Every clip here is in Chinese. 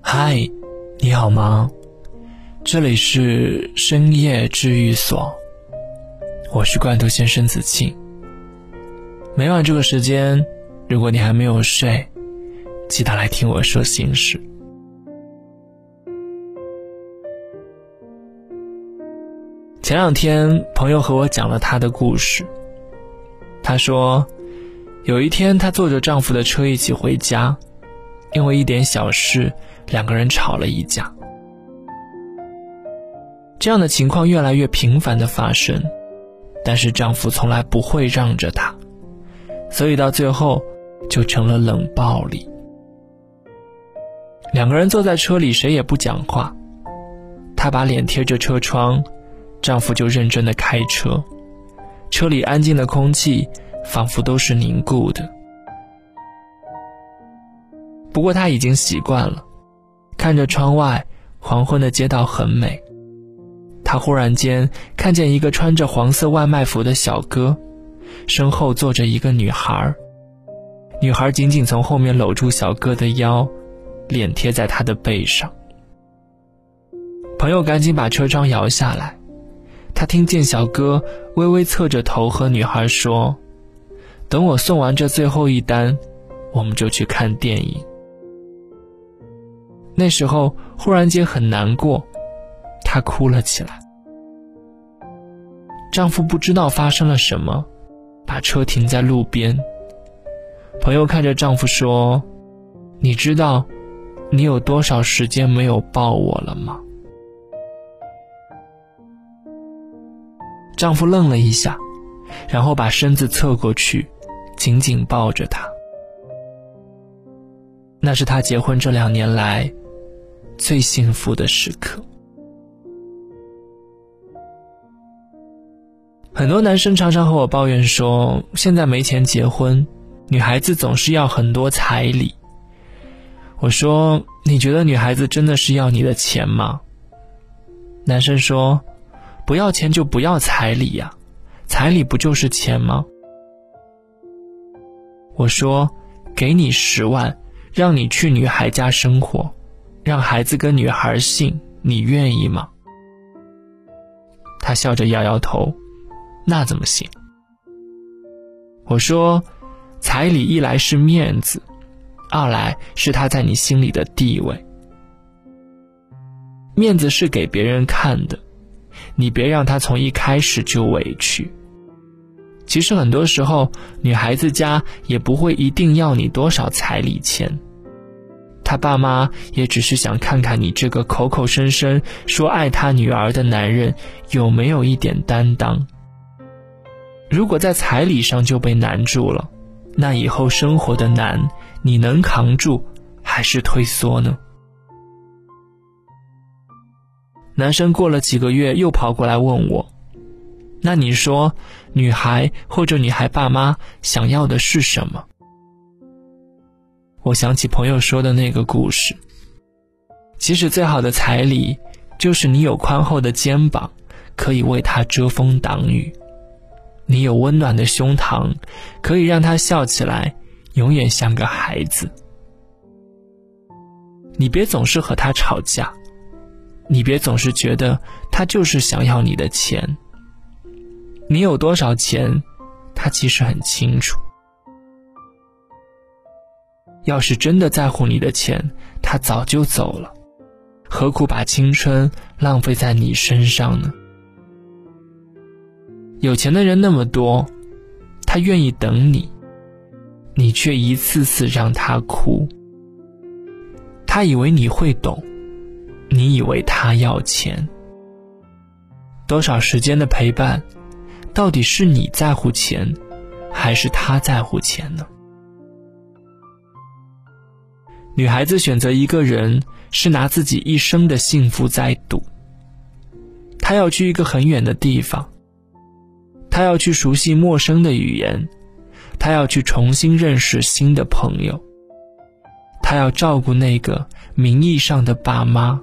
嗨，你好吗？这里是深夜治愈所，我是罐头先生子庆。每晚这个时间，如果你还没有睡，记得来听我说心事。前两天，朋友和我讲了他的故事。他说，有一天她坐着丈夫的车一起回家，因为一点小事，两个人吵了一架。这样的情况越来越频繁的发生，但是丈夫从来不会让着她，所以到最后就成了冷暴力。两个人坐在车里，谁也不讲话，她把脸贴着车窗，丈夫就认真的开车，车里安静的空气仿佛都是凝固的。不过他已经习惯了，看着窗外黄昏的街道很美。他忽然间看见一个穿着黄色外卖服的小哥，身后坐着一个女孩。女孩紧紧从后面搂住小哥的腰，脸贴在他的背上。朋友赶紧把车窗摇下来，他听见小哥微微侧着头和女孩说：“等我送完这最后一单，我们就去看电影。”那时候忽然间很难过，她哭了起来。丈夫不知道发生了什么，把车停在路边。朋友看着丈夫说：“你知道，你有多少时间没有抱我了吗？”丈夫愣了一下，然后把身子侧过去，紧紧抱着他。那是他结婚这两年来最幸福的时刻。很多男生常常和我抱怨说，现在没钱结婚，女孩子总是要很多彩礼。我说，你觉得女孩子真的是要你的钱吗？男生说，不要钱就不要彩礼呀，彩礼不就是钱吗？我说，给你十万，让你去女孩家生活，让孩子跟女孩姓，你愿意吗？他笑着摇摇头。那怎么行？我说，彩礼一来是面子，二来是他在你心里的地位。面子是给别人看的，你别让他从一开始就委屈。其实很多时候，女孩子家也不会一定要你多少彩礼钱，他爸妈也只是想看看你这个口口声声说爱他女儿的男人有没有一点担当。如果在彩礼上就被难住了，那以后生活的难，你能扛住还是退缩呢？男生过了几个月又跑过来问我：“那你说，女孩或者女孩爸妈想要的是什么？”我想起朋友说的那个故事。其实最好的彩礼，就是你有宽厚的肩膀，可以为他遮风挡雨。你有温暖的胸膛，可以让他笑起来，永远像个孩子。你别总是和他吵架，你别总是觉得他就是想要你的钱。你有多少钱，他其实很清楚。要是真的在乎你的钱，他早就走了，何苦把青春浪费在你身上呢？有钱的人那么多，他愿意等你，你却一次次让他哭。他以为你会懂，你以为他要钱。多少时间的陪伴，到底是你在乎钱，还是他在乎钱呢？女孩子选择一个人，是拿自己一生的幸福在赌。她要去一个很远的地方。她要去熟悉陌生的语言，她要去重新认识新的朋友，她要照顾那个名义上的爸妈，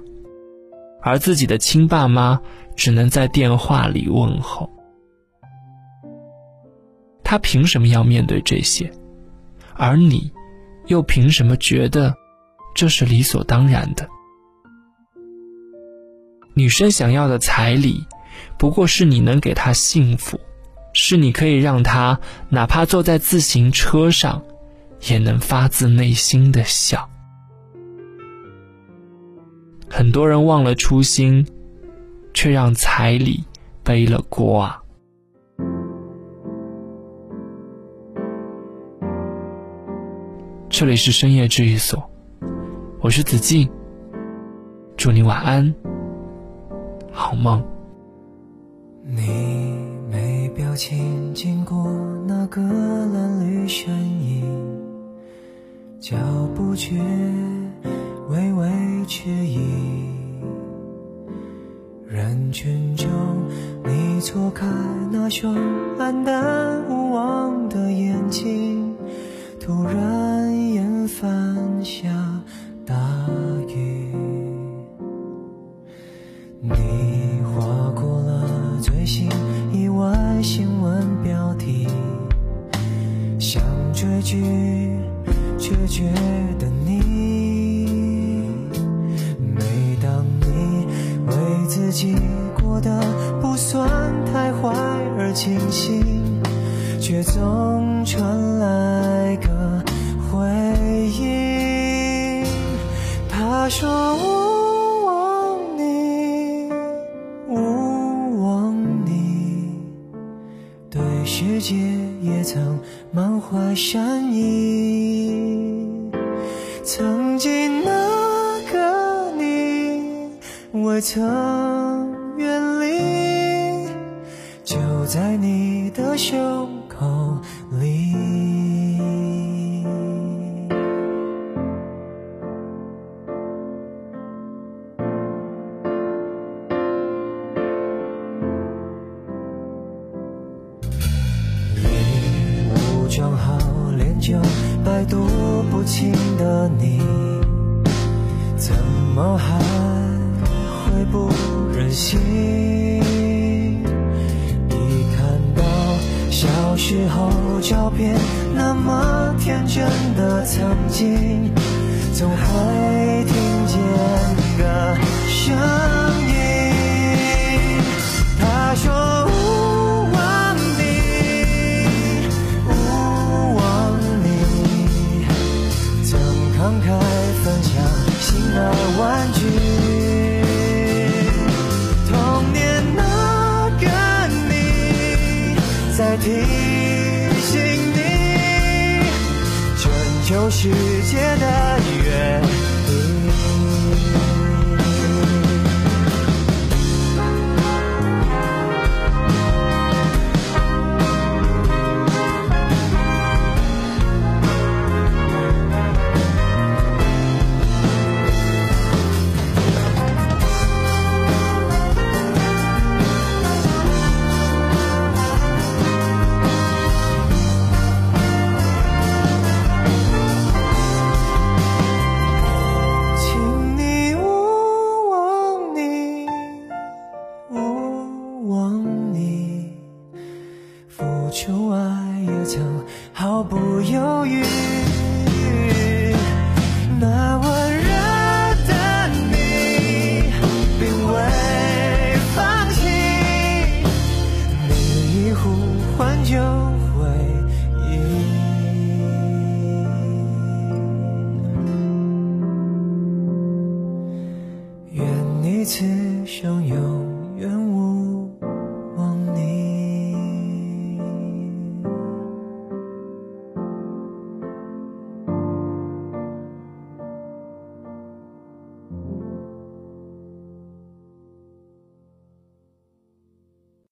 而自己的亲爸妈只能在电话里问候。他凭什么要面对这些？而你，又凭什么觉得这是理所当然的？女生想要的彩礼，不过是你能给她幸福，是你可以让她哪怕坐在自行车上，也能发自内心的笑。很多人忘了初心，却让彩礼背了锅啊！这里是深夜治愈所，我是子静，祝你晚安，好梦。你没表情经过那个蓝绿身影，脚步却微微迟疑。人群中，你错开那双黯淡无望的眼睛，突然。翻下大雨，总传来个。回音，他说勿忘你，勿忘你，对世界也曾满怀善意。曾经那个你，未曾远离，就在你的胸不忍心？一看到小时候照片，那么天真的曾经，总会听见个声在提醒你，拯救世界的约